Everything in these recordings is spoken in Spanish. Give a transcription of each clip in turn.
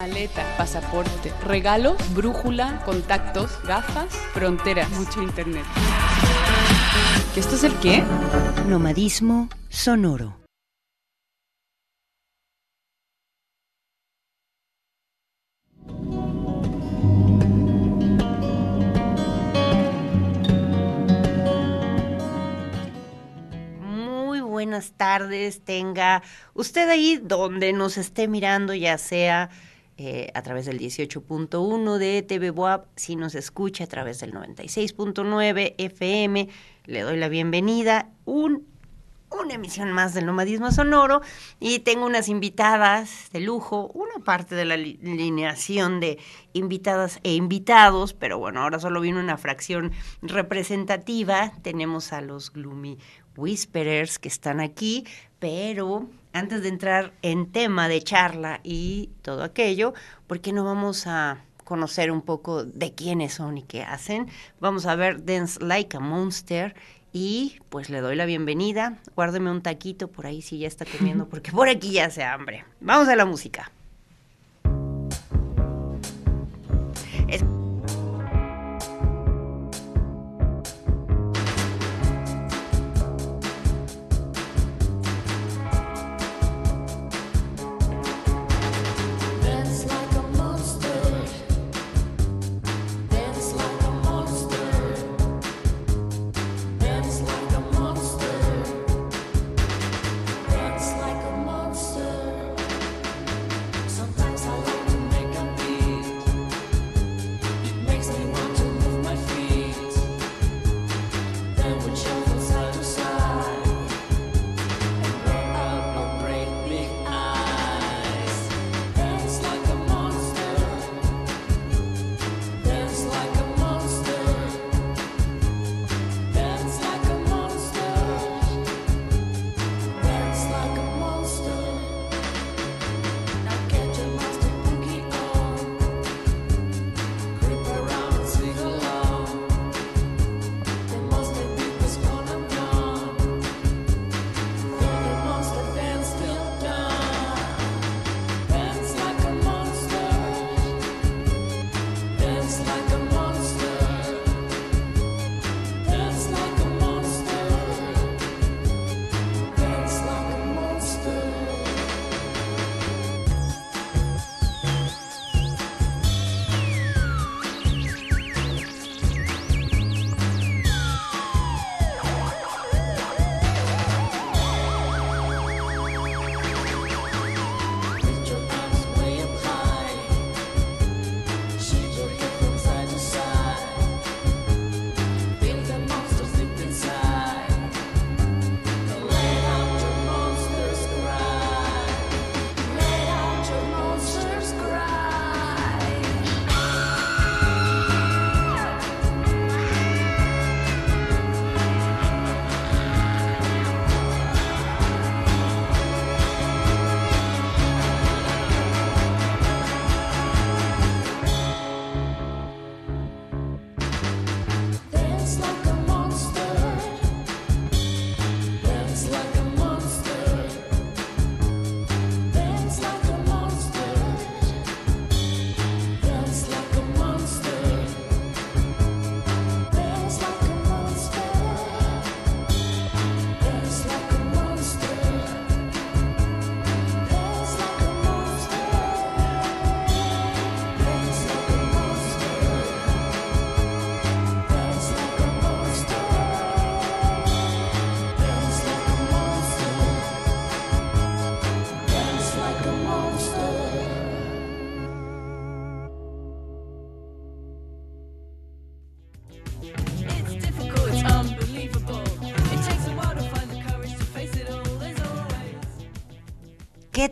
Maleta, pasaporte, regalos, brújula, contactos, gafas, fronteras, mucho internet. ¿Que esto es el qué? Nomadismo sonoro. Muy buenas tardes, tenga usted ahí donde nos esté mirando, ya sea eh, a través del 18.1 de TV Boab, si nos escucha a través del 96.9 FM, le doy la bienvenida. Un, una emisión más del Nomadismo Sonoro y tengo unas invitadas de lujo, una parte de la alineación de invitadas e invitados, pero bueno, ahora solo vino una fracción representativa. Tenemos a los Gloomy Whisperers que están aquí, pero antes de entrar en tema de charla y todo aquello, ¿por qué no vamos a conocer un poco de quiénes son y qué hacen? Vamos a ver Dance Like a Monster y pues le doy la bienvenida. Guárdeme un taquito por ahí si ya está comiendo, porque por aquí ya hace hambre. Vamos a la música. Es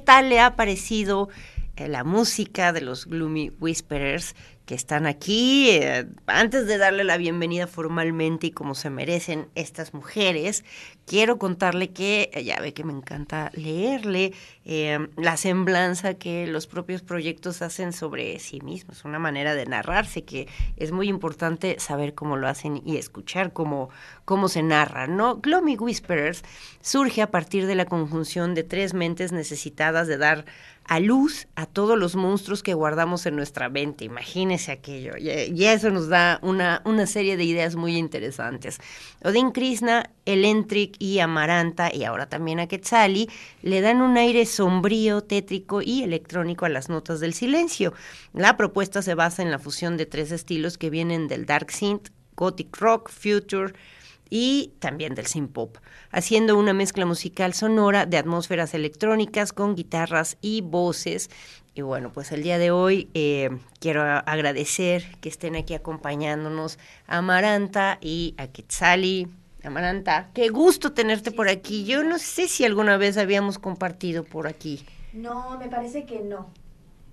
tal le ha parecido la música de los Gloomy Whisperers? que están aquí. Eh, antes de darle la bienvenida formalmente y como se merecen estas mujeres, quiero contarle que, eh, ya ve que me encanta leerle eh, la semblanza que los propios proyectos hacen sobre sí mismos, una manera de narrarse que es muy importante saber cómo lo hacen y escuchar cómo, cómo se narra, ¿no? Gloomy Whisperers surge a partir de la conjunción de tres mentes necesitadas de dar a luz a todos los monstruos que guardamos en nuestra mente. Imagínese aquello. Y, eso nos da una, una serie de ideas muy interesantes. Odin Krishna, Elentric y Amaranta, y ahora también a Quetzali, le dan un aire sombrío, tétrico y electrónico a las notas del silencio. La propuesta se basa en la fusión de tres estilos que vienen del dark synth, gothic rock, future, y también del synth pop, haciendo una mezcla musical sonora de atmósferas electrónicas con guitarras y voces. Y bueno, pues el día de hoy eh, quiero agradecer que estén aquí acompañándonos a Amaranta y a Quetzali. Amaranta, qué gusto tenerte por aquí. Yo no sé si alguna vez habíamos compartido por aquí. No, me parece que no.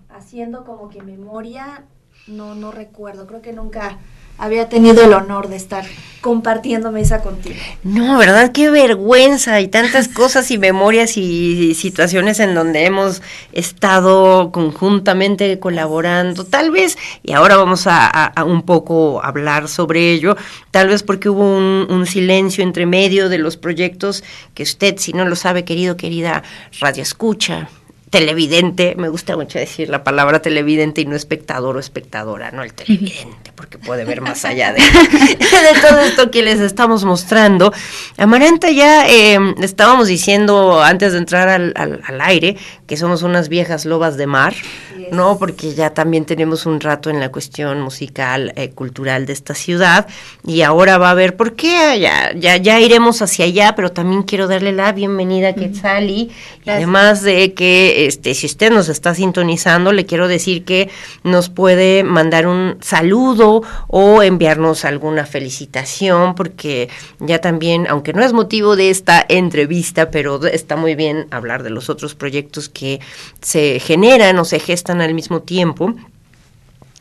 Haciendo como que memoria, no, no recuerdo. Creo que nunca había tenido el honor de estar compartiendo mesa contigo. No, ¿verdad? Qué vergüenza. Hay tantas cosas y memorias y situaciones en donde hemos estado conjuntamente colaborando, tal vez, y ahora vamos a, a- a un poco hablar sobre ello, tal vez porque hubo un, un silencio entre medio de los proyectos que usted, si no lo sabe, querido, querida radio escucha, televidente, me gusta mucho decir la palabra televidente y no espectador o espectadora, no el televidente, porque puede ver más allá de, de todo esto que les estamos mostrando. Amaranta ya eh, estábamos diciendo antes de entrar al, al- al aire que somos unas viejas lobas de mar, Así es. ¿no? Porque ya también tenemos un rato en la cuestión musical, eh, cultural de esta ciudad y ahora va a ver por qué, ya, ya, ya iremos hacia allá, pero también quiero darle la bienvenida a Quetzali y Gracias. además de que este si usted nos está sintonizando, le quiero decir que nos puede mandar un saludo o enviarnos alguna felicitación, porque ya también, aunque no es motivo de esta entrevista, pero está muy bien hablar de los otros proyectos que se generan o se gestan al mismo tiempo.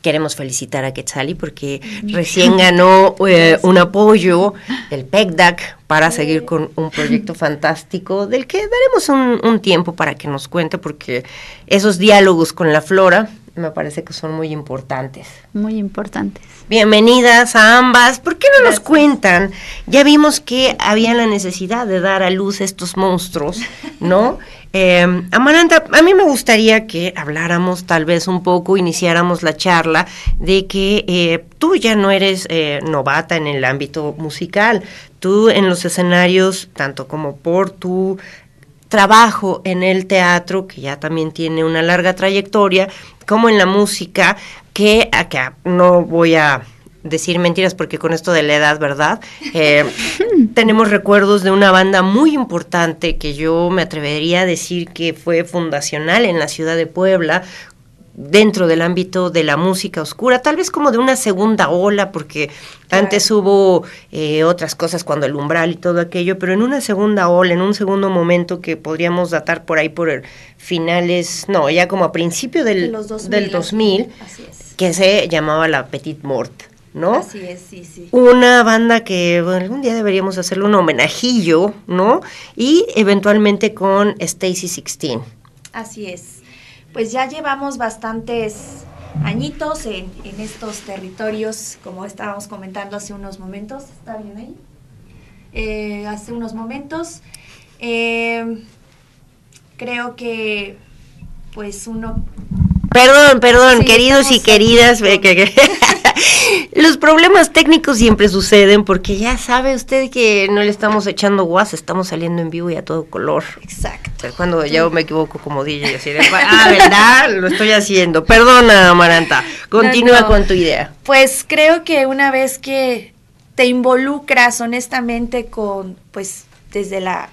Queremos felicitar a Quetzali porque recién ganó eh, un apoyo del PECDAC para seguir con un proyecto fantástico del que daremos un, un tiempo para que nos cuente porque esos diálogos con la flora me parece que son muy importantes. Muy importantes. Bienvenidas a ambas. ¿Por qué no nos cuentan? Ya vimos que había la necesidad de dar a luz estos monstruos, ¿no? Eh, Amaranta, a mí me gustaría que habláramos tal vez un poco, iniciáramos la charla de que eh, tú ya no eres eh, novata en el ámbito musical. Tú en los escenarios, tanto como por tu trabajo en el teatro, que ya también tiene una larga trayectoria, como en la música, que acá no voy a decir mentiras porque con esto de la edad, ¿verdad? Eh, tenemos recuerdos de una banda muy importante que yo me atrevería a decir que fue fundacional en la ciudad de Puebla, dentro del ámbito de la música oscura, tal vez como de una segunda ola, porque Claro. antes hubo eh, otras cosas cuando el umbral y todo aquello, pero en una segunda ola, en un segundo momento que podríamos datar por ahí por el finales, no, ya como a principio De del, los 2000. del 2000, Así es. que se llamaba la Petite Mort, ¿no? Así es, sí, sí. Una banda que bueno, algún día deberíamos hacerle un homenajillo, ¿no? Y eventualmente con Stacy 16. Así es. Pues ya llevamos bastantes añitos en, en estos territorios, como estábamos comentando hace unos momentos. ¿Está bien ahí? Eh, hace unos momentos. Eh, creo que, pues uno Perdón, perdón, Sí, queridos y queridas. aquí que- que- Los problemas técnicos siempre suceden porque ya sabe usted que no le estamos echando guas, estamos saliendo en vivo y a todo color. Exacto. Pero Cuando yo me equivoco como DJ, así de, ah, ¿verdad? Lo estoy haciendo. Perdona, Amaranta. Continúa no. con tu idea. Pues creo que una vez que te involucras honestamente con, pues, desde la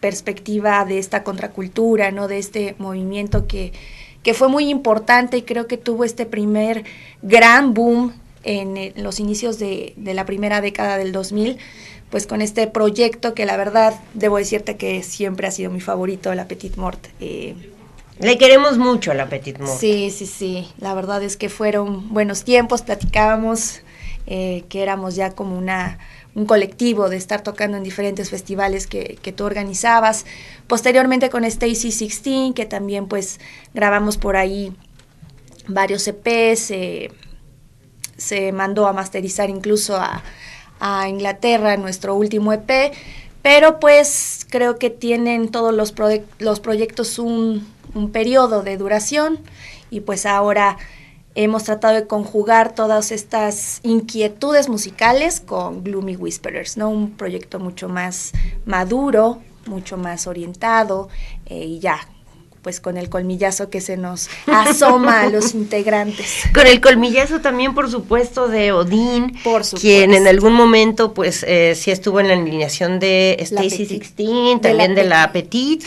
perspectiva de esta contracultura, ¿no? De este movimiento que, que fue muy importante y creo que tuvo este primer gran boom en, eh, los inicios de, de la primera década del 2000, pues con este proyecto que la verdad debo decirte que siempre ha sido mi favorito, la Petite Mort. eh, Le queremos mucho a la Petit Mort. Sí, sí, sí. La verdad es que fueron buenos tiempos, platicábamos eh, que éramos ya como una un colectivo de estar tocando en diferentes festivales que, que tú organizabas. Posteriormente con Stacy 16, que también pues grabamos por ahí varios EPs, se mandó a masterizar incluso a, a Inglaterra nuestro último EP, pero pues creo que tienen todos los, los proyectos un, un periodo de duración y pues ahora hemos tratado de conjugar todas estas inquietudes musicales con Gloomy Whisperers, ¿no? Un proyecto mucho más maduro, mucho más orientado eh, y ya, pues con el colmillazo que se nos asoma a los integrantes. Con el colmillazo también, por supuesto, de Odín, Por supuesto. quien en algún momento, pues, eh, sí estuvo en la alineación de Stacy Petit. 16, De también la de la Petit,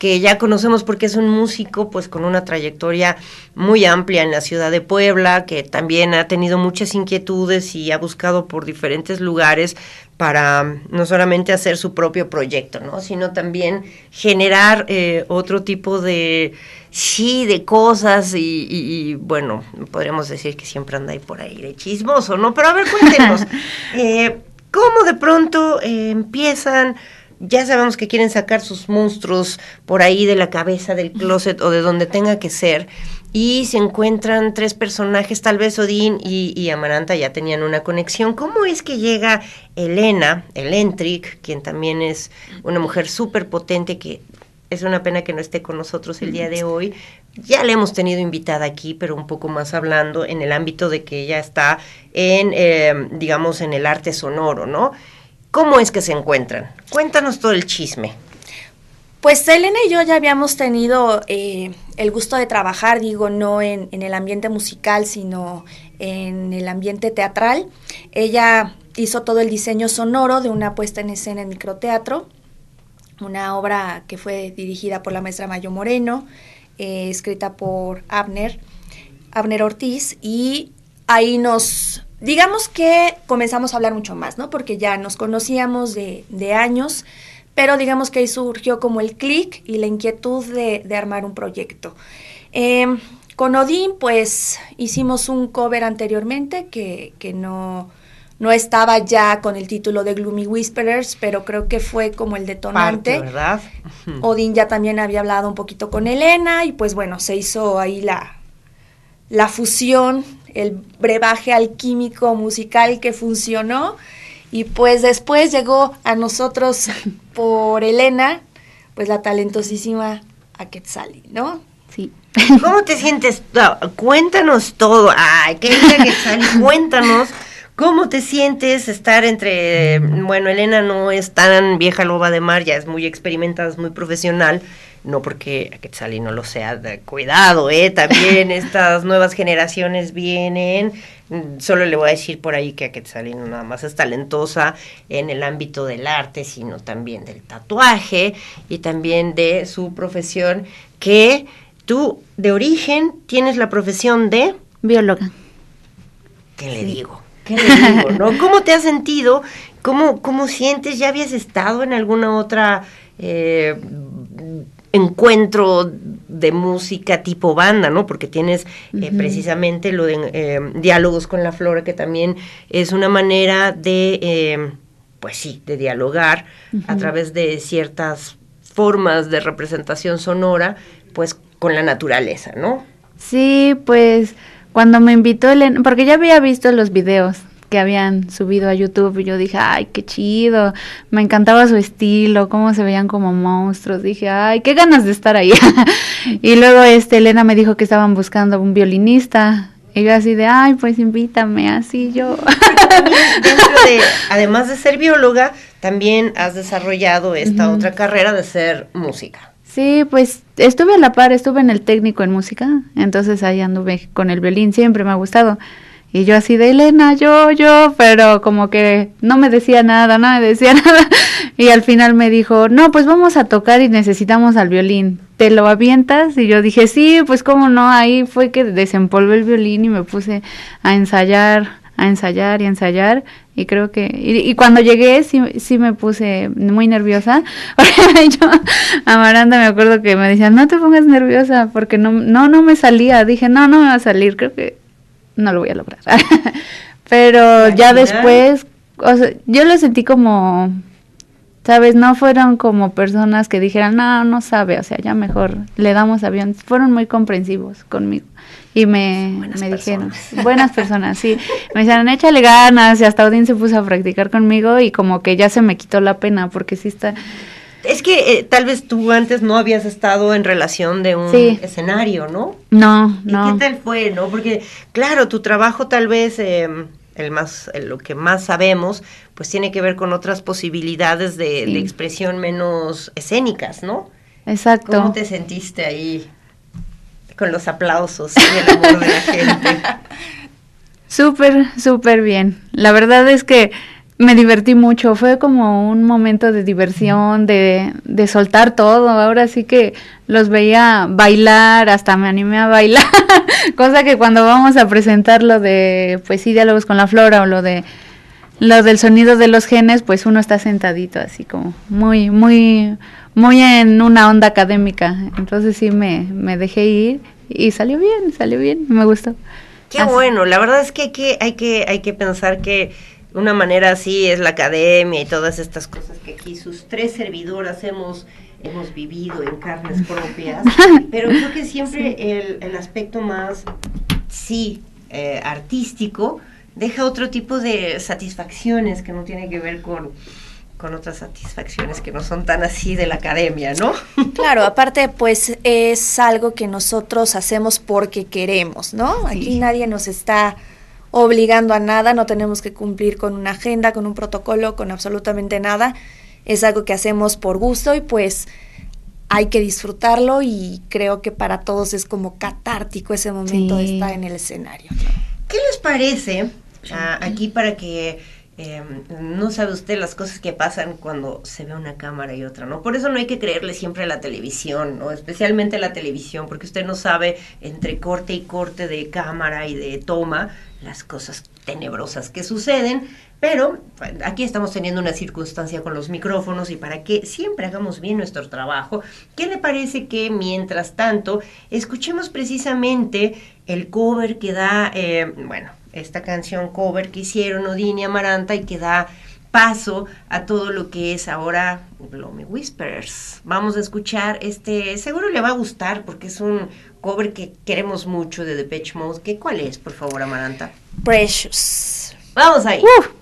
que ya conocemos porque es un músico, pues, con una trayectoria muy amplia en la ciudad de Puebla, que también ha tenido muchas inquietudes y ha buscado por diferentes lugares para mm, no solamente hacer su propio proyecto, ¿no? sino también generar eh, otro tipo de, sí, de cosas y, y- y, bueno, podríamos decir que siempre anda ahí por ahí de chismoso, ¿no? Pero a ver, cuéntenos, eh, ¿cómo de pronto eh, empiezan? Ya sabemos que quieren sacar sus monstruos por ahí de la cabeza del closet o de donde tenga que ser y se encuentran tres personajes, tal vez Odín y, y Amaranta ya tenían una conexión. ¿Cómo es que llega Elena, Elentric, quien también es una mujer súper potente que es una pena que no esté con nosotros el día de hoy. Ya la hemos tenido invitada aquí, pero un poco más hablando en el ámbito de que ella está en, eh, digamos, en el arte sonoro, ¿no? ¿Cómo es que se encuentran? Cuéntanos todo el chisme. Pues Elena y yo ya habíamos tenido eh, el gusto de trabajar, digo, no en, el ambiente musical, sino en el ambiente teatral. Ella hizo todo el diseño sonoro de una puesta en escena en microteatro, una obra que fue dirigida por la maestra Mayo Moreno, eh, escrita por Abner, Abner Ortiz, y ahí nos, digamos que comenzamos a hablar mucho más, ¿no? Porque ya nos conocíamos de, de años, pero digamos que ahí surgió como el clic y la inquietud de, de armar un proyecto. Eh, con Odín, pues hicimos un cover anteriormente que, que no, no estaba ya con el título de Gloomy Whisperers, pero creo que fue como el detonante. Parte, ¿verdad? Odín ya también había hablado un poquito con Elena y pues bueno, se hizo ahí la, la fusión, el brebaje alquímico musical que funcionó y pues después llegó a nosotros por Elena, pues la talentosísima Aquetzali, ¿no? Sí. ¿Cómo te sientes? No, cuéntanos todo. Ay, qué sale. Cuéntanos. ¿Cómo te sientes estar entre, bueno, Elena no es tan vieja loba de mar, ya es muy experimentada, es muy profesional, no porque Quetzalí no lo sea, de- cuidado, eh, también estas nuevas generaciones vienen, solo le voy a decir por ahí que a Quetzalí no nada más es talentosa en el ámbito del arte, sino también del tatuaje y también de su profesión, que tú de origen tienes la profesión de... Bióloga. ¿Qué le digo? ¿Qué le digo? ¿no? ¿Cómo te has sentido? ¿Cómo, cómo sientes? ¿Ya habías estado en alguna otra eh, encuentro de música tipo banda, ¿no? Porque tienes eh, precisamente lo de eh, diálogos con la flora, que también es una manera de, eh, pues sí, de dialogar a través de ciertas formas de representación sonora, pues con la naturaleza, ¿no? Sí, pues cuando me invitó Elena, porque ya había visto los videos que habían subido a YouTube y yo dije, ay, qué chido, me encantaba su estilo, cómo se veían como monstruos, dije, ay, qué ganas de estar ahí. y luego este Elena me dijo que estaban buscando un violinista. Y yo así de, ay, pues invítame, así yo. de, además de ser bióloga, también has desarrollado esta otra carrera de ser música. Sí, pues estuve a la par, estuve en el técnico en música, entonces ahí anduve con el violín, siempre me ha gustado. Y yo así de Elena, yo, yo, pero como que no me decía nada, no me decía nada. Y al final me dijo, no, pues vamos a tocar y necesitamos al violín. ¿Te lo avientas? Y yo dije, sí, pues cómo no. Ahí fue que desempolvé el violín y me puse a ensayar, a ensayar y ensayar y creo que y, cuando llegué sí, sí me puse muy nerviosa yo Amaranta me acuerdo que me decían no te pongas nerviosa porque no no no me salía dije no no me va a salir creo que no lo voy a lograr. Pero ya después o sea, yo lo sentí como sabes no fueron como personas que dijeran no no sabe o sea ya mejor le damos avión. Fueron muy comprensivos conmigo y me, Buenas me dijeron buenas personas sí. Me dijeron échale ganas y hasta Odín se puso a practicar conmigo y como que ya se me quitó la pena porque sí está Es que eh, tal vez tú antes no habías estado en relación de un Sí. escenario, ¿no? no ¿Y no qué tal fue, no? Porque, claro, tu trabajo tal vez, eh, el más, el- lo que más sabemos, pues tiene que ver con otras posibilidades de, Sí. de expresión menos escénicas, ¿no? exacto ¿Cómo te sentiste ahí con los aplausos y el amor de la gente? Súper, súper bien. La verdad es que me divertí mucho. Fue como un momento de diversión, de, de soltar todo. Ahora sí que los veía bailar, hasta me animé a bailar. Cosa que cuando vamos a presentar lo de, pues sí, diálogos con la flora o lo de lo del sonido de los genes, pues uno está sentadito así como muy, muy, muy en una onda académica. Entonces sí me, me dejé ir y salió bien, salió bien, me gustó. Qué Así. bueno, la verdad es que hay que, hay que, hay que pensar que una manera así es la academia y todas estas cosas que aquí sus tres servidoras hemos, hemos vivido en carnes propias, pero creo que siempre el, el aspecto más, sí, eh, artístico, deja otro tipo de satisfacciones que no tiene que ver con, con otras satisfacciones que no son tan así de la academia, ¿no? Claro, aparte pues es algo que nosotros hacemos porque queremos, ¿no? Aquí nadie nos está obligando a nada, no tenemos que cumplir con una agenda, con un protocolo, con absolutamente nada. Es algo que hacemos por gusto y pues hay que disfrutarlo y creo que para todos es como catártico ese momento de estar en el escenario. ¿Qué les parece ah, aquí para que eh, no sabe usted las cosas que pasan cuando se ve una cámara y otra, ¿no? Por eso no hay que creerle siempre a la televisión, ¿no? Especialmente la televisión, porque usted no sabe entre corte y corte de cámara y de toma las cosas tenebrosas que suceden, pero aquí estamos teniendo una circunstancia con los micrófonos y para que siempre hagamos bien nuestro trabajo, ¿qué le parece que mientras tanto escuchemos precisamente el cover que da, eh, bueno, esta canción cover que hicieron Odín y Amaranta y que da paso a todo lo que es ahora Blow Whispers. Vamos a escuchar este, seguro le va a gustar porque es un cover que queremos mucho de Depeche Mode. ¿Qué, ¿Cuál es, por favor, Amaranta? Precious. Vamos ahí. Precious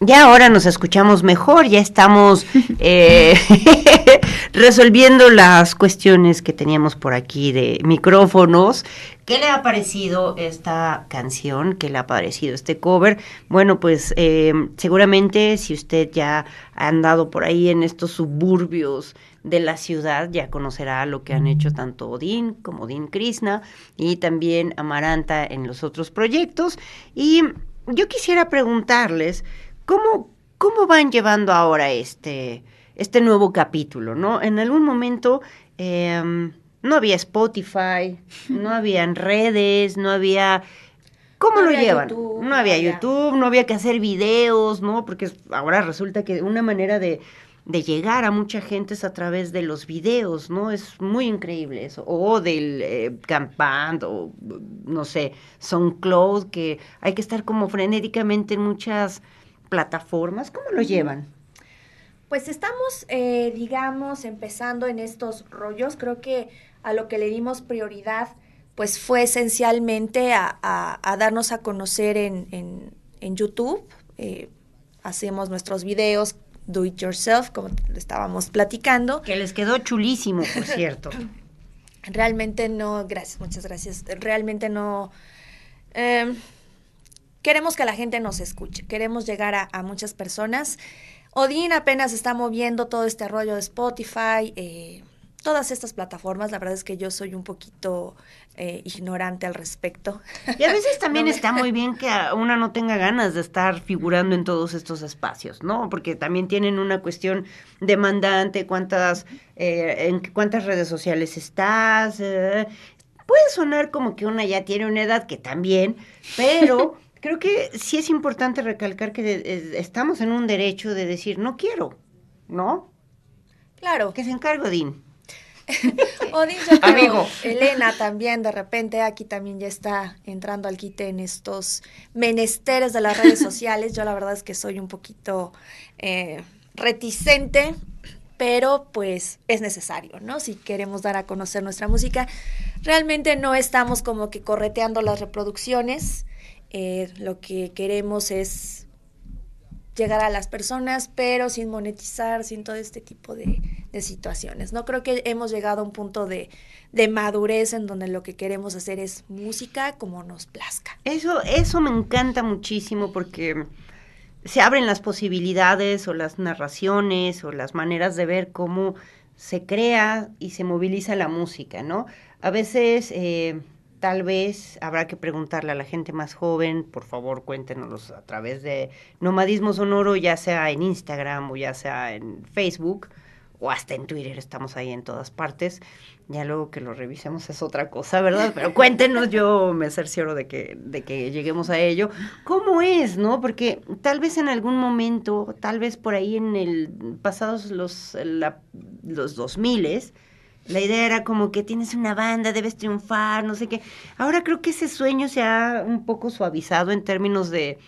Ya ahora nos escuchamos mejor, ya estamos eh, resolviendo las cuestiones que teníamos por aquí de micrófonos. ¿Qué le ha parecido esta canción? ¿Qué le ha parecido este cover? Bueno, pues eh, seguramente si usted ya ha andado por ahí en estos suburbios de la ciudad, ya conocerá lo que han hecho tanto Odín como Odín Krishna y también Amaranta en los otros proyectos. Y yo quisiera preguntarles, ¿cómo, cómo van llevando ahora este, este nuevo capítulo? ¿no? En algún momento em, no había Spotify, no habían redes, no había... ¿Cómo No lo llevan? YouTube, no había YouTube, no había que hacer videos, ¿no? Porque ahora resulta que una manera de, de llegar a mucha gente es a través de los videos, ¿no? Es muy increíble eso. O del eh, o no sé, SoundCloud, que hay que estar como frenéticamente en muchas plataformas. ¿Cómo lo llevan? Pues estamos, eh, digamos, empezando en estos rollos. Creo que a lo que le dimos prioridad, pues fue esencialmente a, a- a darnos a conocer en, en- en YouTube. Eh, hacemos nuestros videos do it yourself, como le estábamos platicando. Que les quedó chulísimo, por cierto. Realmente no, gracias, muchas gracias. Realmente no. eh, queremos que la gente nos escuche, queremos llegar a, a muchas personas. Odín apenas está moviendo todo este rollo de Spotify, eh, todas estas plataformas. La verdad es que yo soy un poquito eh, ignorante al respecto. Y a veces también No me- está muy bien que una no tenga ganas de estar figurando en todos estos espacios, ¿no? Porque también tienen una cuestión demandante, cuántas, eh, en cuántas redes sociales estás. eh. Puede sonar como que una ya tiene una edad que también, pero creo que sí es importante recalcar que de- eh, estamos en un derecho de decir no quiero, ¿no? Claro, Que se encargue Odín. Odín, yo creo, Amigo. Elena también, de repente aquí también ya está entrando al quite en estos menesteres de las redes sociales. Yo la verdad es que soy un poquito eh, reticente, pero pues es necesario, ¿no? Si queremos dar a conocer nuestra música, realmente no estamos como que correteando las reproducciones. Eh, lo que queremos es llegar a las personas, pero sin monetizar, sin todo este tipo de, de situaciones. No creo que hemos llegado a un punto de, de madurez en donde lo que queremos hacer es música como nos plazca. Eso, eso me encanta muchísimo porque se abren las posibilidades o las narraciones o las maneras de ver cómo se crea y se moviliza la música, ¿no? A veces, eh, tal vez habrá que preguntarle a la gente más joven, por favor cuéntenos a través de Nomadismo Sonoro, ya sea en Instagram o ya sea en Facebook o hasta en Twitter, estamos ahí en todas partes. Ya luego que lo revisemos es otra cosa, ¿verdad? Pero cuéntenos, yo me cercioro de que, de que lleguemos a ello. ¿Cómo es, no? Porque tal vez en algún momento, tal vez por ahí en el pasados los, la- los 2000 la idea era como que tienes una banda, debes triunfar, no sé qué. Ahora creo que ese sueño se ha un poco suavizado en términos de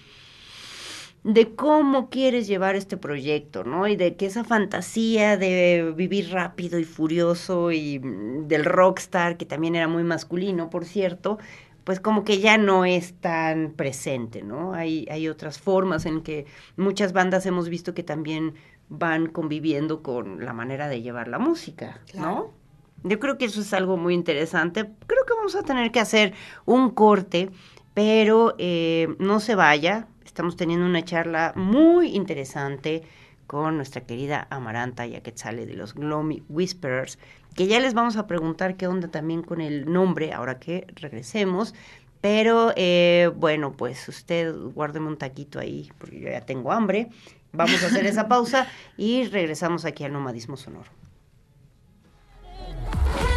de cómo quieres llevar este proyecto, ¿no? Y de que esa fantasía de vivir rápido y furioso y mm, del rockstar, que también era muy masculino, por cierto, pues como que ya no es tan presente, ¿no? Hay, hay otras formas en que muchas bandas hemos visto que también van conviviendo con la manera de llevar la música, ¿no? Yo creo que eso es algo muy interesante. Creo que vamos a tener que hacer un corte, pero eh, no se vaya. Estamos teniendo una charla muy interesante con nuestra querida Amaranta Yaquetzale de los Gloomy Whisperers, que ya les vamos a preguntar qué onda también con el nombre ahora que regresemos. Pero eh, bueno, pues usted guárdeme un taquito ahí, porque yo ya tengo hambre. Vamos a hacer esa pausa y regresamos aquí al nomadismo sonoro. Hey!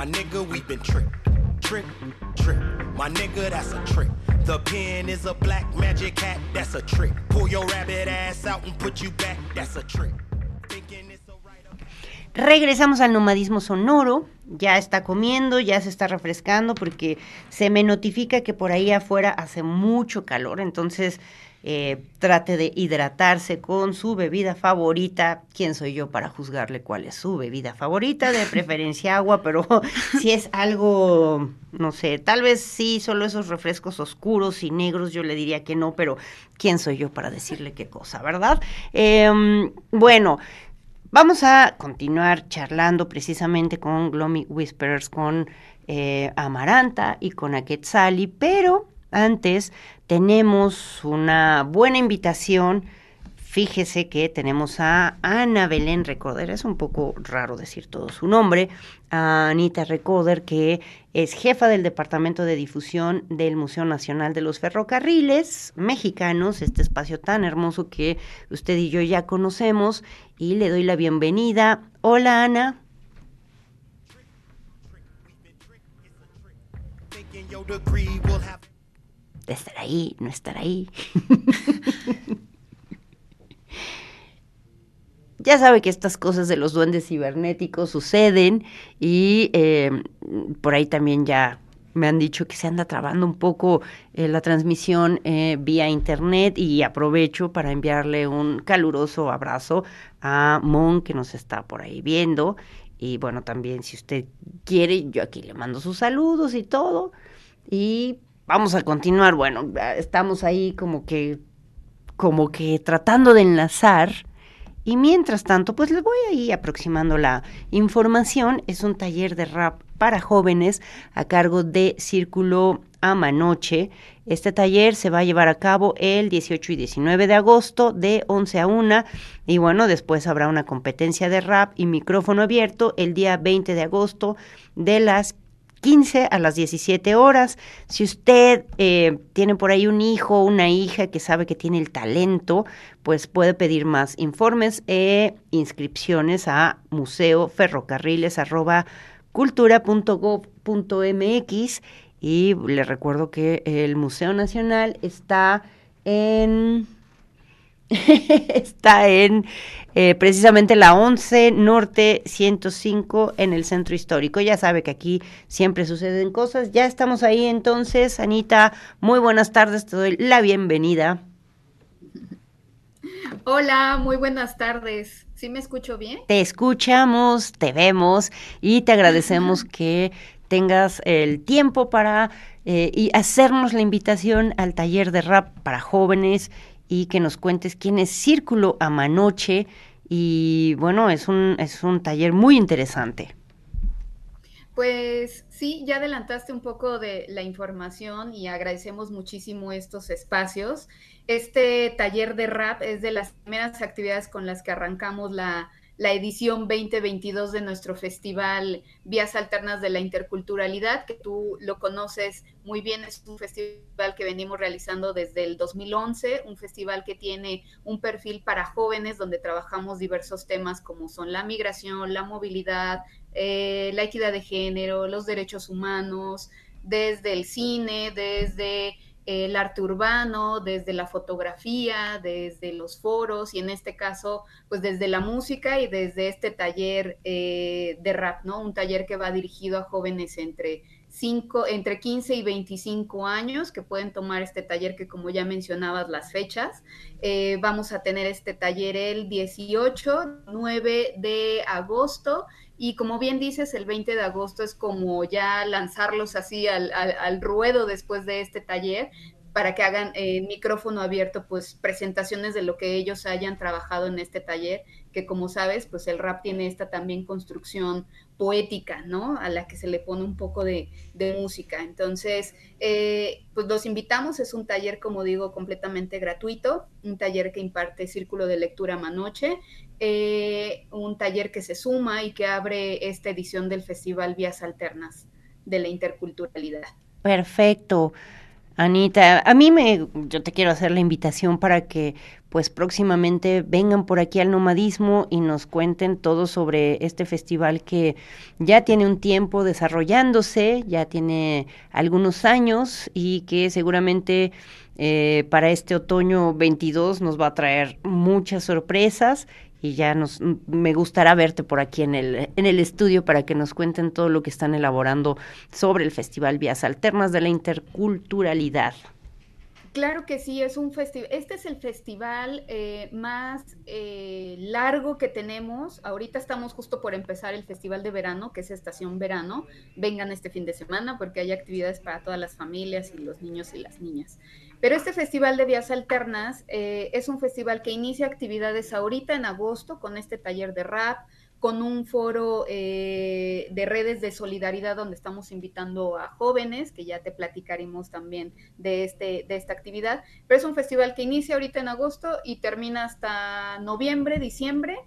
My nigga, we been trick, trick, trick. My nigga, that's a trick. The pen is a black magic hat, that's a trick. Pull your rabbit ass out and put you back, that's a trick. Regresamos al nomadismo sonoro. Ya está comiendo, ya se está refrescando porque se me notifica que por ahí afuera hace mucho calor. Entonces eh, trate de hidratarse con su bebida favorita. ¿Quién soy yo para juzgarle cuál es su bebida favorita? De preferencia agua, pero si es algo, no sé, tal vez sí, solo esos refrescos oscuros y negros, yo le diría que no, pero ¿quién soy yo para decirle qué cosa, verdad? Em, bueno. Vamos a continuar charlando precisamente con Gloomy Whisperers, con eh, Amaranta y con Aquetzali, pero antes tenemos una buena invitación. Fíjese que tenemos a Ana Belén Recoder, es un poco raro decir todo su nombre, a Anita Recoder, que es jefa del Departamento de Difusión del Museo Nacional de los Ferrocarriles Mexicanos, este espacio tan hermoso que usted y yo ya conocemos, y le doy la bienvenida. Hola Ana. De estar ahí, no estar ahí. ya sabe que estas cosas de los duendes cibernéticos suceden y eh, por ahí también ya me han dicho que se anda trabando un poco eh, la transmisión eh, vía internet y aprovecho para enviarle un caluroso abrazo a Mon que nos está por ahí viendo y bueno también si usted quiere yo aquí le mando sus saludos y todo y vamos a continuar bueno estamos ahí como que como que tratando de enlazar y mientras tanto, pues les voy a ir aproximando la información. Es un taller de rap para jóvenes a cargo de Círculo Amanoche. Este taller se va a llevar a cabo el 18 y 19 de agosto de 11 a 1 y bueno, después habrá una competencia de rap y micrófono abierto el día 20 de agosto de las 15 a las 17 horas. Si usted eh, tiene por ahí un hijo o una hija que sabe que tiene el talento, pues puede pedir más informes e inscripciones a museoferrocarriles.cultura.gov.mx y le recuerdo que el Museo Nacional está en está en eh, precisamente la 11 Norte 105 en el centro histórico. Ya sabe que aquí siempre suceden cosas. Ya estamos ahí entonces, Anita. Muy buenas tardes, te doy la bienvenida. Hola, muy buenas tardes. ¿Sí me escucho bien? Te escuchamos, te vemos y te agradecemos que tengas el tiempo para eh, y hacernos la invitación al taller de rap para jóvenes y que nos cuentes quién es Círculo Amanoche. Y bueno, es un, es un taller muy interesante. Pues sí, ya adelantaste un poco de la información y agradecemos muchísimo estos espacios. Este taller de rap es de las primeras actividades con las que arrancamos la, la edición 2022 de nuestro festival Vías Alternas de la Interculturalidad, que tú lo conoces muy bien, es un festival que venimos realizando desde el 2011, un festival que tiene un perfil para jóvenes donde trabajamos diversos temas como son la migración, la movilidad, eh, la equidad de género, los derechos humanos, desde el cine, desde el arte urbano, desde la fotografía, desde los foros y en este caso, pues desde la música y desde este taller eh, de rap, ¿no? Un taller que va dirigido a jóvenes entre, cinco, entre 15 y 25 años que pueden tomar este taller que como ya mencionabas las fechas, eh, vamos a tener este taller el 18, 9 de agosto y como bien dices, el 20 de agosto es como ya lanzarlos así al, al, al ruedo después de este taller para que hagan eh, micrófono abierto, pues presentaciones de lo que ellos hayan trabajado en este taller, que como sabes, pues el rap tiene esta también construcción poética, ¿no? A la que se le pone un poco de, música. Entonces, eh, pues los invitamos, es un taller, como digo, completamente gratuito, un taller que imparte Círculo de Lectura Manoche, eh, un taller que se suma y que abre esta edición del Festival Vías Alternas de la Interculturalidad. Perfecto. Anita, a mí me, yo te quiero hacer la invitación para que pues próximamente vengan por aquí al nomadismo y nos cuenten todo sobre este festival que ya tiene un tiempo desarrollándose, ya tiene algunos años y que seguramente eh, para este otoño 22 nos va a traer muchas sorpresas y ya nos me gustará verte por aquí en el en el estudio para que nos cuenten todo lo que están elaborando sobre el Festival Vías Alternas de la Interculturalidad. Claro que sí, es un festival. Este es el festival eh, más eh, largo que tenemos. Ahorita estamos justo por empezar el festival de verano, que es Estación Verano. Vengan este fin de semana porque hay actividades para todas las familias y los niños y las niñas. Pero este festival de vías alternas eh, es un festival que inicia actividades ahorita en agosto con este taller de rap, con un foro eh, de redes de solidaridad donde estamos invitando a jóvenes, que ya te platicaremos también de, este, de esta actividad. Pero es un festival que inicia ahorita en agosto y termina hasta noviembre, diciembre,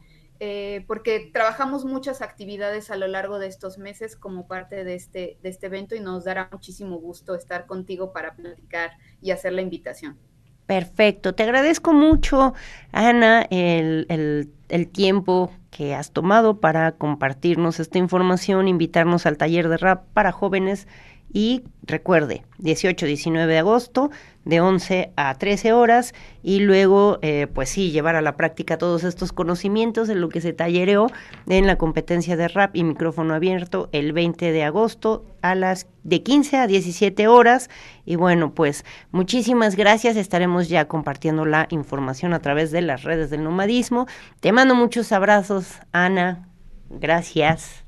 eh, porque trabajamos muchas actividades a lo largo de estos meses como parte de este, de este evento y nos dará muchísimo gusto estar contigo para platicar y hacer la invitación. Perfecto, te agradezco mucho, Ana, el, el, el, tiempo que has tomado para compartirnos esta información, invitarnos al taller de rap para jóvenes y recuerde, 18-19 de agosto, de 11 a 13 horas, y luego, eh, pues sí, llevar a la práctica todos estos conocimientos en lo que se tallereó en la competencia de rap y micrófono abierto el 20 de agosto a las de 15 a 17 horas. Y bueno, pues muchísimas gracias. Estaremos ya compartiendo la información a través de las redes del nomadismo. Te mando muchos abrazos, Ana. Gracias.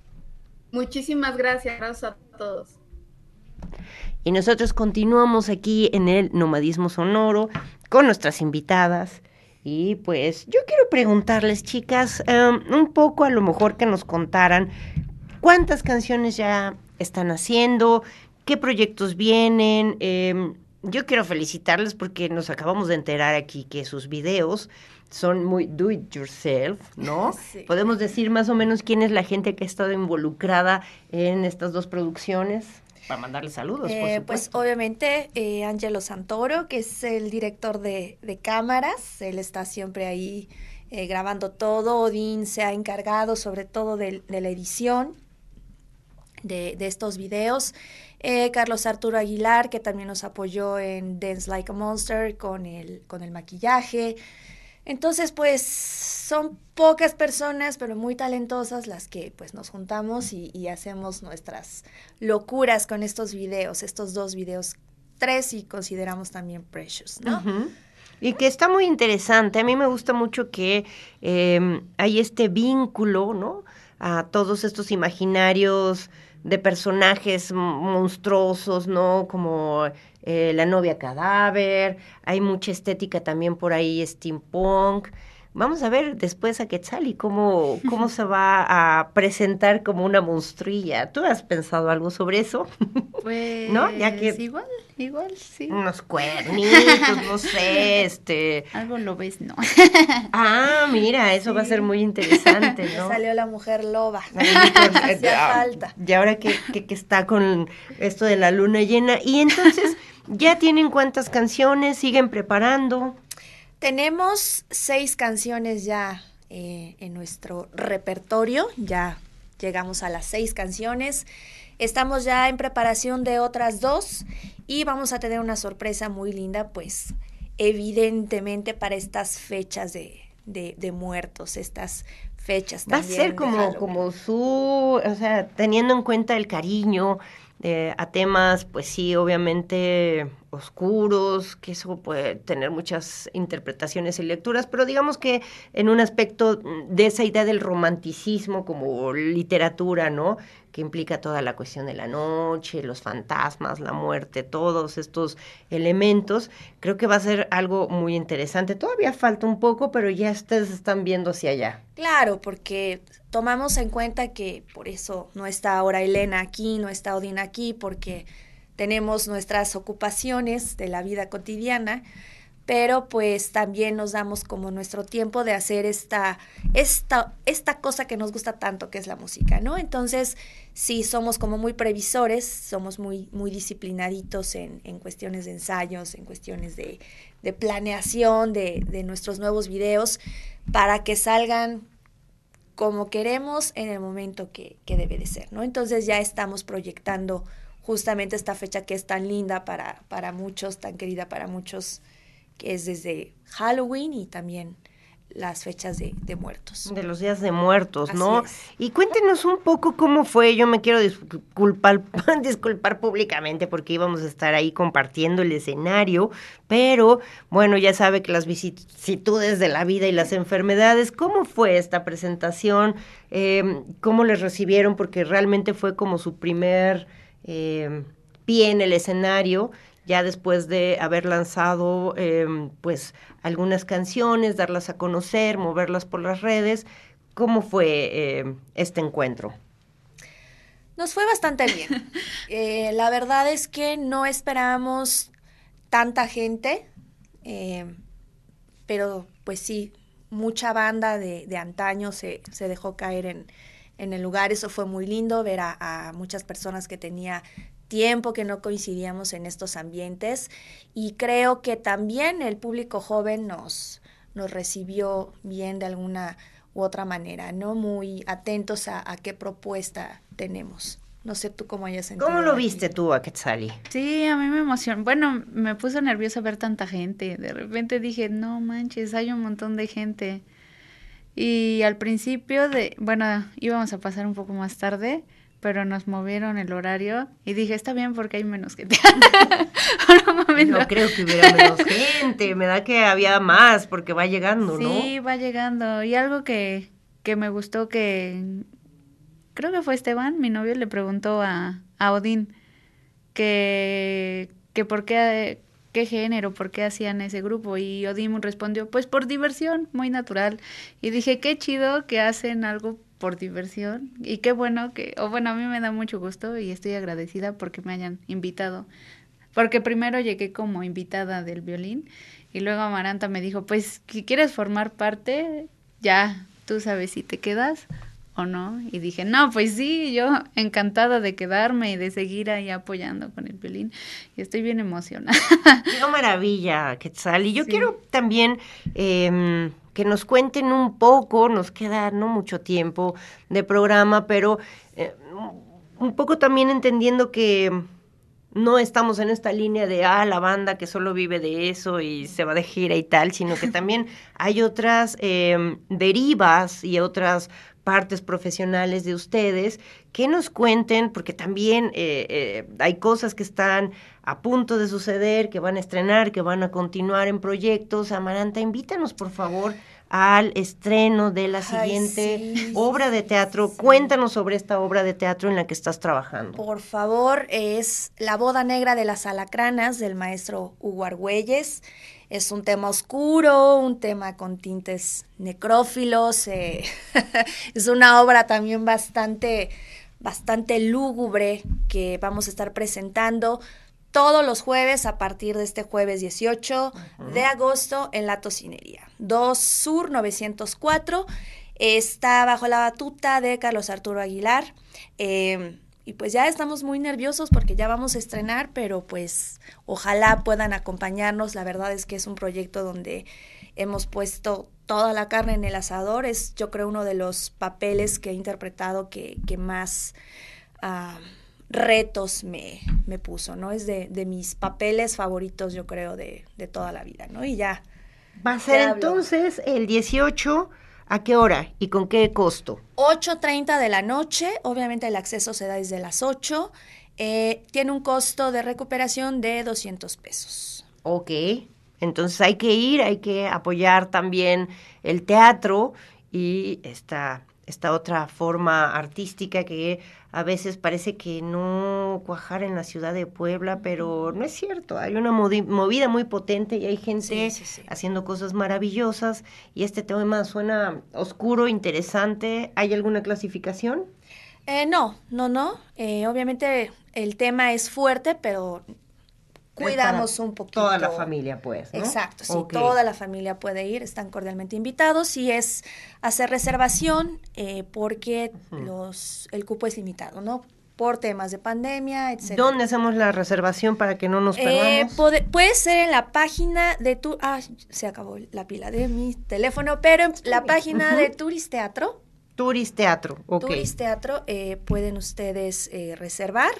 Muchísimas gracias, a todos. Y nosotros continuamos aquí en el Nomadismo Sonoro con nuestras invitadas. Y pues yo quiero preguntarles, chicas, um, un poco a lo mejor que nos contaran cuántas canciones ya están haciendo, qué proyectos vienen. Eh, yo quiero felicitarles porque nos acabamos de enterar aquí que sus videos son muy do it yourself, ¿no? Sí. Podemos decir más o menos quién es la gente que ha estado involucrada en estas dos producciones para mandarle saludos. Eh, por pues obviamente eh, Angelo Santoro, que es el director de, de cámaras, él está siempre ahí eh, grabando todo. Odín se ha encargado sobre todo de, de la edición de, de estos videos. Eh, Carlos Arturo Aguilar, que también nos apoyó en Dance Like a Monster con el, con el maquillaje. Entonces, pues son pocas personas, pero muy talentosas las que pues nos juntamos y, hacemos nuestras locuras con estos videos, estos dos videos, tres y consideramos también Precious, ¿no? Y que está muy interesante. A mí me gusta mucho que eh, hay este vínculo, ¿no? A todos estos imaginarios de personajes monstruosos, ¿no? Como eh, la novia cadáver, hay mucha estética también por ahí, steampunk. Vamos a ver después a Quetzal y cómo, cómo se va a presentar como una monstruilla. ¿Tú has pensado algo sobre eso? Pues ¿No? Ya que igual, igual, sí. Unos cuernitos, no sé, este... Algo lo ves, ¿no? ah, mira, eso sí. va a ser muy interesante, ¿no? Salió la mujer loba. Hacía falta. Y ahora que, que, que está con esto de la luna llena. Y entonces, ¿ya tienen cuántas canciones? ¿Siguen preparando? Tenemos seis canciones ya eh, en nuestro repertorio, ya llegamos a las seis canciones. Estamos ya en preparación de otras dos y vamos a tener una sorpresa muy linda, pues evidentemente para estas fechas de, de, de muertos, estas fechas. Va a ser como, como su, o sea, teniendo en cuenta el cariño, eh, a temas, pues sí, obviamente oscuros, que eso puede tener muchas interpretaciones y lecturas, pero digamos que en un aspecto de esa idea del romanticismo como literatura, ¿no? Que implica toda la cuestión de la noche, los fantasmas, la muerte, todos estos elementos, creo que va a ser algo muy interesante. Todavía falta un poco, pero ya ustedes están viendo hacia allá. Claro, porque tomamos en cuenta que por eso no está ahora Elena aquí, no está Odín aquí, porque tenemos nuestras ocupaciones de la vida cotidiana, pero pues también nos damos como nuestro tiempo de hacer esta, esta, esta cosa que nos gusta tanto, que es la música, ¿no? Entonces, sí, somos como muy previsores, somos muy, muy disciplinaditos en, en cuestiones de ensayos, en cuestiones de, de planeación de, de nuestros nuevos videos, para que salgan como queremos en el momento que, que debe de ser, ¿no? Entonces ya estamos proyectando justamente esta fecha que es tan linda para, para muchos, tan querida para muchos, que es desde Halloween y también las fechas de, de muertos. De los días de muertos, ¿no? Y cuéntenos un poco cómo fue. Yo me quiero disculpar, disculpar públicamente porque íbamos a estar ahí compartiendo el escenario, pero bueno, ya sabe que las vicisitudes de la vida y las enfermedades, ¿cómo fue esta presentación? Eh, ¿Cómo les recibieron? Porque realmente fue como su primer eh, pie en el escenario ya después de haber lanzado eh, pues algunas canciones, darlas a conocer, moverlas por las redes. ¿Cómo fue eh, este encuentro? Nos fue bastante bien. Eh, la verdad es que no esperábamos tanta gente, eh, pero pues sí, mucha banda de, de antaño se, se dejó caer en, en el lugar. Eso fue muy lindo, ver a, a muchas personas que tenía tiempo que no coincidíamos en estos ambientes y creo que también el público joven nos, nos recibió bien de alguna u otra manera, ¿no? Muy atentos a, a qué propuesta tenemos. No sé tú cómo hayas sentido. ¿Cómo lo aquí. viste tú, a Quetzali? Sí, a mí me emocionó. Bueno, me puso nerviosa ver tanta gente. De repente dije, no manches, hay un montón de gente. Y al principio de, bueno, íbamos a pasar un poco más tarde, pero nos movieron el horario y dije, está bien porque hay menos gente. No creo que hubiera menos gente, me da que había más porque va llegando, ¿no? Sí, va llegando. Y algo que, que me gustó que creo que fue Esteban, mi novio, le preguntó a, a Odín que, que por qué, qué género, por qué hacían ese grupo. Y Odín respondió, pues por diversión, muy natural. Y dije, qué chido que hacen algo por diversión. Y qué bueno que, o bueno, a mí me da mucho gusto y estoy agradecida porque me hayan invitado. Porque primero llegué como invitada del violín y luego Amaranta me dijo, pues, si quieres formar parte, ya, tú sabes si te quedas o no. Y dije, no, pues sí, yo encantada de quedarme y de seguir ahí apoyando con el violín. Y estoy bien emocionada. Qué maravilla, Quetzal. Y yo Sí. quiero también eh, que nos cuenten un poco, nos queda no mucho tiempo de programa, pero eh, un poco también entendiendo que no estamos en esta línea de, ah, la banda que solo vive de eso y se va de gira y tal, sino que también hay otras eh, derivas y otras partes profesionales de ustedes que nos cuenten, porque también eh, eh, hay cosas que están a punto de suceder, que van a estrenar, que van a continuar en proyectos. Amaranta, invítanos por favor al estreno de la Ay, siguiente sí, obra de teatro. sí. Cuéntanos sobre esta obra de teatro en la que estás trabajando. Por favor, es La boda negra de las alacranas del maestro Hugo Argüelles. Es un tema oscuro, un tema con tintes necrófilos. eh, es una obra también bastante, bastante lúgubre que vamos a estar presentando todos los jueves a partir de este jueves 18 de agosto en la tocinería. 2 Sur 904. Está bajo la batuta de Carlos Arturo Aguilar. Eh, y pues ya estamos muy nerviosos porque ya vamos a estrenar, pero pues ojalá puedan acompañarnos. La verdad es que es un proyecto donde hemos puesto toda la carne en el asador. Es yo creo uno de los papeles que he interpretado que, que más ah, retos me, me puso, ¿no? Es de, de mis papeles favoritos, yo creo, de, de toda la vida, ¿no? Y ya. Va a ser entonces el 18, ¿a qué hora y con qué costo? 8.30 de la noche, obviamente el acceso se da desde las 8. eh, tiene un costo de recuperación de 200 pesos. Ok, entonces hay que ir, hay que apoyar también el teatro y esta, esta otra forma artística que a veces parece que no cuajar en la ciudad de Puebla, pero no es cierto, hay una movida muy potente y hay gente Sí, sí, sí. haciendo cosas maravillosas y este tema suena oscuro, interesante. ¿Hay alguna clasificación? Eh, no, no, no. eh, obviamente el tema es fuerte, pero cuidamos un poquito. Toda la familia, pues, ¿no? Exacto, sí, toda la familia puede ir, están cordialmente invitados y es hacer reservación eh, porque los, el cupo es limitado, ¿no? Por temas de pandemia, etc. ¿Dónde hacemos la reservación para que no nos Eh, perdamos? puede, puede ser en la página de tu... Ah, se acabó la pila de mi teléfono, pero en la página de Turis Teatro. Turis Teatro, ok. Turis Teatro eh, pueden ustedes eh, reservar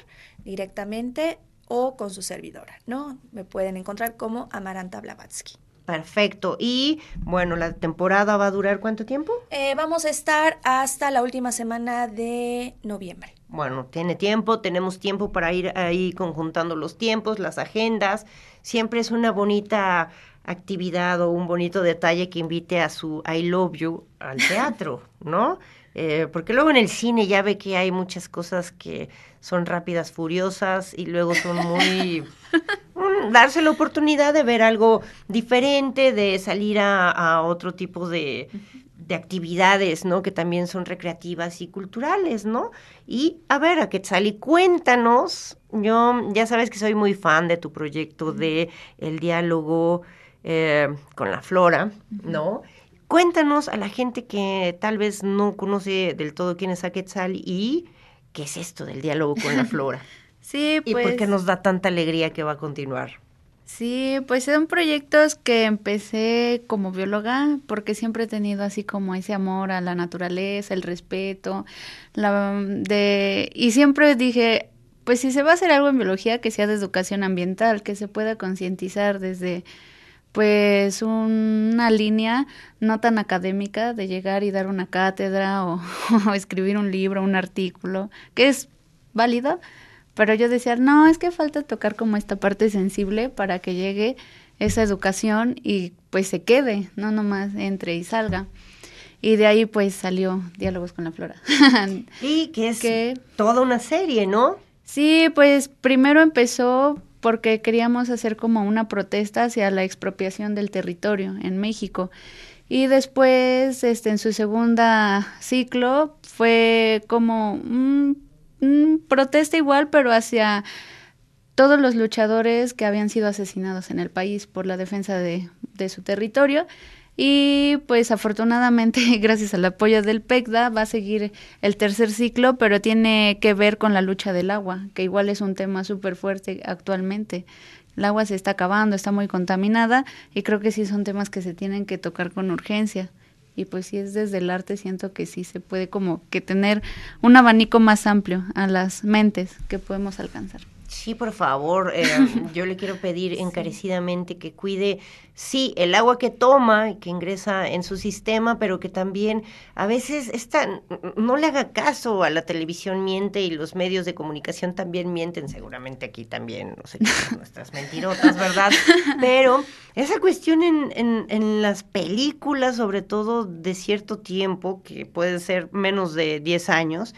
directamente o con su servidora, ¿no? Me pueden encontrar como Amaranta Blavatsky. Perfecto. Y bueno, la temporada va a durar cuánto tiempo? Eh, vamos a estar hasta la última semana de noviembre. Bueno, tiene tiempo, tenemos tiempo para ir ahí conjuntando los tiempos, las agendas. Siempre es una bonita actividad o un bonito detalle que invite a su I love you al teatro, ¿no? Eh, porque luego en el cine ya ve que hay muchas cosas que son rápidas, furiosas y luego son muy... darse la oportunidad de ver algo diferente, de salir a, a otro tipo de, de actividades, ¿no? Que también son recreativas y culturales, ¿no? Y a ver, a Quetzali, cuéntanos, yo ya sabes que soy muy fan de tu proyecto de el diálogo eh, con la flora, ¿no? Cuéntanos a la gente que tal vez no conoce del todo quién es Aquetzal y qué es esto del diálogo con la flora. Sí, y pues. por qué nos da tanta alegría que va a continuar. Sí, pues son proyectos que empecé como bióloga porque siempre he tenido así como ese amor a la naturaleza, el respeto, la de y siempre dije, pues si se va a hacer algo en biología que sea de educación ambiental, que se pueda concientizar desde pues una línea no tan académica de llegar y dar una cátedra o, o escribir un libro, un artículo, que es válido, pero yo decía, no, es que falta tocar como esta parte sensible para que llegue esa educación y pues se quede, no nomás entre y salga. Y de ahí pues salió Diálogos con la Flora. Y que es Que- toda una serie, ¿no? Sí, pues primero empezó porque queríamos hacer como una protesta hacia la expropiación del territorio en México. Y después, este, en su segunda ciclo, fue como un, un protesta igual, pero hacia todos los luchadores que habían sido asesinados en el país por la defensa de, de su territorio. Y pues afortunadamente, gracias al apoyo del PECDA, va a seguir el tercer ciclo, pero tiene que ver con la lucha del agua, que igual es un tema súper fuerte actualmente. El agua se está acabando, está muy contaminada y creo que sí son temas que se tienen que tocar con urgencia. Y pues si es desde el arte, siento que sí se puede como que tener un abanico más amplio a las mentes que podemos alcanzar. Sí, por favor, eh, yo le quiero pedir encarecidamente que cuide, sí, el agua que toma y que ingresa en su sistema, pero que también a veces esta, no le haga caso a la televisión miente y los medios de comunicación también mienten, seguramente aquí también, no sé, nuestras mentirotas, ¿verdad? Pero esa cuestión en, en, en las películas, sobre todo de cierto tiempo, que puede ser menos de 10 años,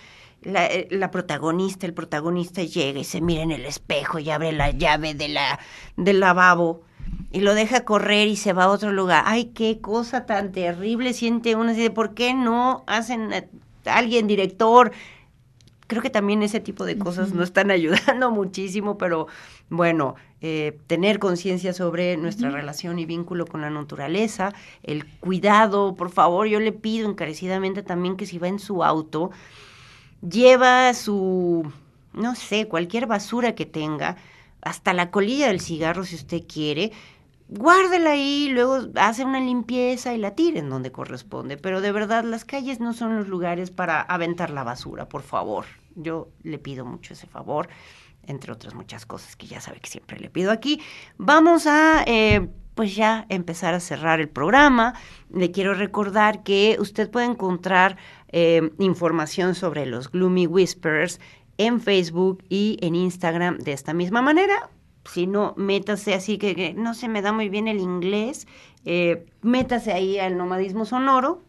la, eh, la protagonista, el protagonista llega y se mira en el espejo y abre la llave de la, del lavabo y lo deja correr y se va a otro lugar. Ay, qué cosa tan terrible siente uno así de por qué no hacen alguien director. Creo que también ese tipo de cosas no están ayudando muchísimo, pero bueno, eh, tener conciencia sobre nuestra relación y vínculo con la naturaleza, el cuidado, por favor, yo le pido encarecidamente también que si va en su auto, lleva su, no sé, cualquier basura que tenga, hasta la colilla del cigarro si usted quiere, guárdela ahí, luego hace una limpieza y la tire en donde corresponde. Pero de verdad, las calles no son los lugares para aventar la basura, por favor. Yo le pido mucho ese favor, entre otras muchas cosas que ya sabe que siempre le pido aquí. Vamos a... eh, pues ya empezar a cerrar el programa. Le quiero recordar que usted puede encontrar eh, información sobre los Gloomy Whispers en Facebook y en Instagram de esta misma manera. Si no, métase así que, no se me da muy bien el inglés, eh, métase ahí al nomadismo sonoro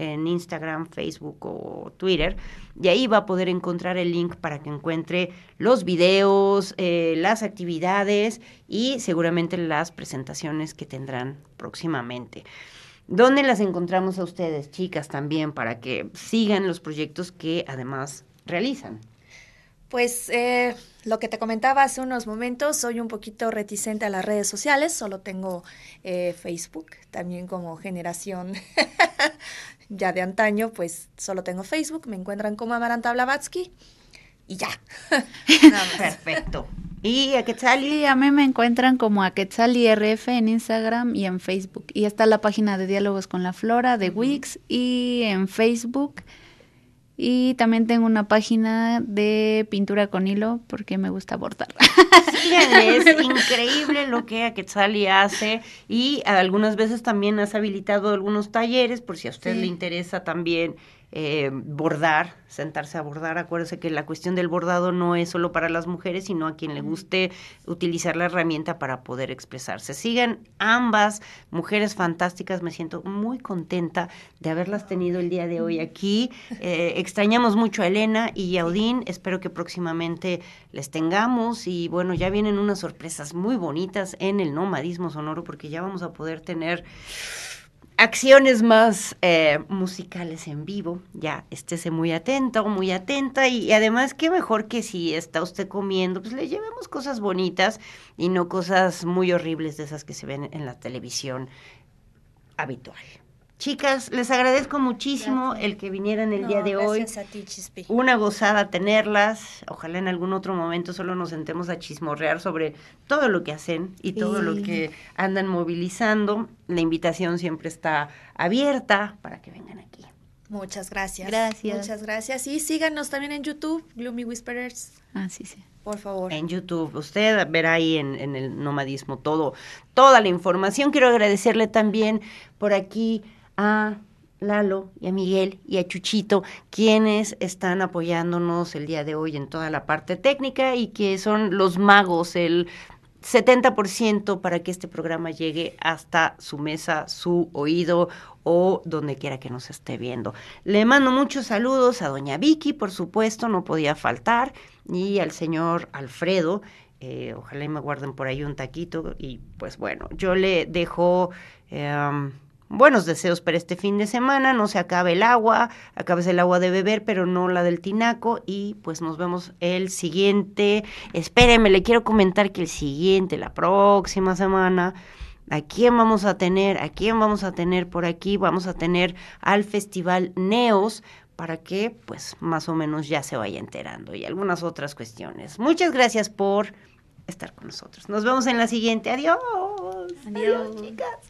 en Instagram, Facebook o Twitter. Y ahí va a poder encontrar el link para que encuentre los videos, eh, las actividades y seguramente las presentaciones que tendrán próximamente. ¿Dónde las encontramos a ustedes, chicas, también, para que sigan los proyectos que además realizan? Pues eh, lo que te comentaba hace unos momentos, soy un poquito reticente a las redes sociales, solo tengo eh, Facebook, también como generación ya de antaño, pues solo tengo Facebook, me encuentran como Amaranta Blavatsky y ya. Perfecto. ¿Y a Quetzali? Sí, a mí me encuentran como a Quetzali RF en Instagram y en Facebook. Y está la página de Diálogos con la Flora de Wix y en Facebook. Y también tengo una página de pintura con hilo porque me gusta bordar. Síganle, es increíble lo que Aquetzali hace y algunas veces también has habilitado algunos talleres por si a usted Sí. le interesa también eh, bordar, sentarse a bordar. Acuérdese que la cuestión del bordado no es solo para las mujeres, sino a quien le guste utilizar la herramienta para poder expresarse. Sigan ambas mujeres fantásticas, me siento muy contenta de haberlas tenido el día de hoy aquí. Eh, extrañamos mucho a Elena y a Odín, espero que próximamente les tengamos y bueno, ya vienen unas sorpresas muy bonitas en el nomadismo sonoro porque ya vamos a poder tener acciones más eh, musicales en vivo. Ya estése muy atento, muy atenta y, y además qué mejor que si está usted comiendo, pues le llevemos cosas bonitas y no cosas muy horribles de esas que se ven en la televisión habitual. Chicas, les agradezco muchísimo el que vinieran el día de hoy. Gracias a ti, Chispi. Una gozada tenerlas. Ojalá en algún otro momento solo nos sentemos a chismorrear sobre todo lo que hacen y todo lo que andan movilizando. La invitación siempre está abierta para que vengan aquí. Muchas gracias. Gracias. Muchas gracias. Y síganos también en YouTube, Gloomy Whisperers, Ah, sí, sí. por favor. En YouTube, usted verá ahí en, en el nomadismo todo, toda la información. Quiero agradecerle también por aquí a Lalo y a Miguel y a Chuchito, quienes están apoyándonos el día de hoy en toda la parte técnica y que son los magos, el 70% para que este programa llegue hasta su mesa, su oído o donde quiera que nos esté viendo. Le mando muchos saludos a doña Vicky, por supuesto, no podía faltar, y al señor Alfredo. eh, ojalá y me guarden por ahí un taquito. Y pues bueno, yo le dejo em, buenos deseos para este fin de semana. No se acabe el agua, acabes el agua de beber, pero no la del tinaco. Y pues nos vemos el siguiente. Espérenme, le quiero comentar que el siguiente, la próxima semana. ¿A quién vamos a tener? ¿A quién vamos a tener por aquí? Vamos a tener al Festival Neos para que pues más o menos ya se vaya enterando y algunas otras cuestiones. Muchas gracias por estar con nosotros. Nos vemos en la siguiente. Adiós. Adiós, chicas.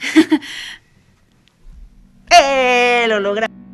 ¡Eh! Lo logramos.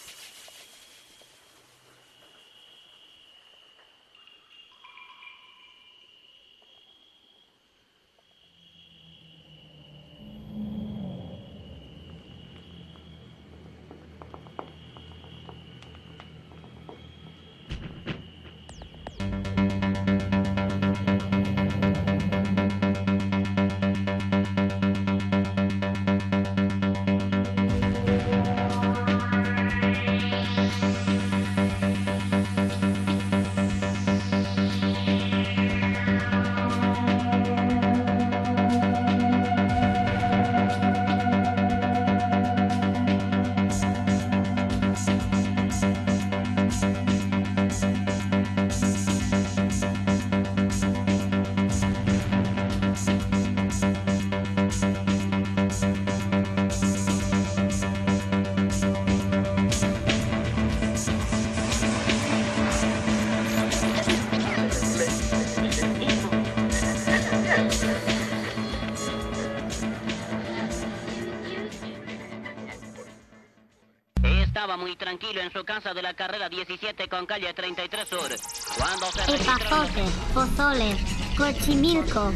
tranquilo en su casa de la carrera 17 con calle 33 Sur. Cuando se. Epazote, pozole, cochimilco,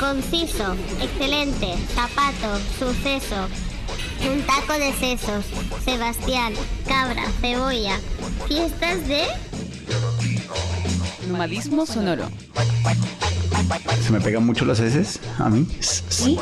conciso, excelente, zapato, suceso, un taco de sesos, Sebastián, cabra, cebolla, fiestas de... Nomadismo sonoro. ¿Se me pegan mucho las heces a mí? ¿Sí?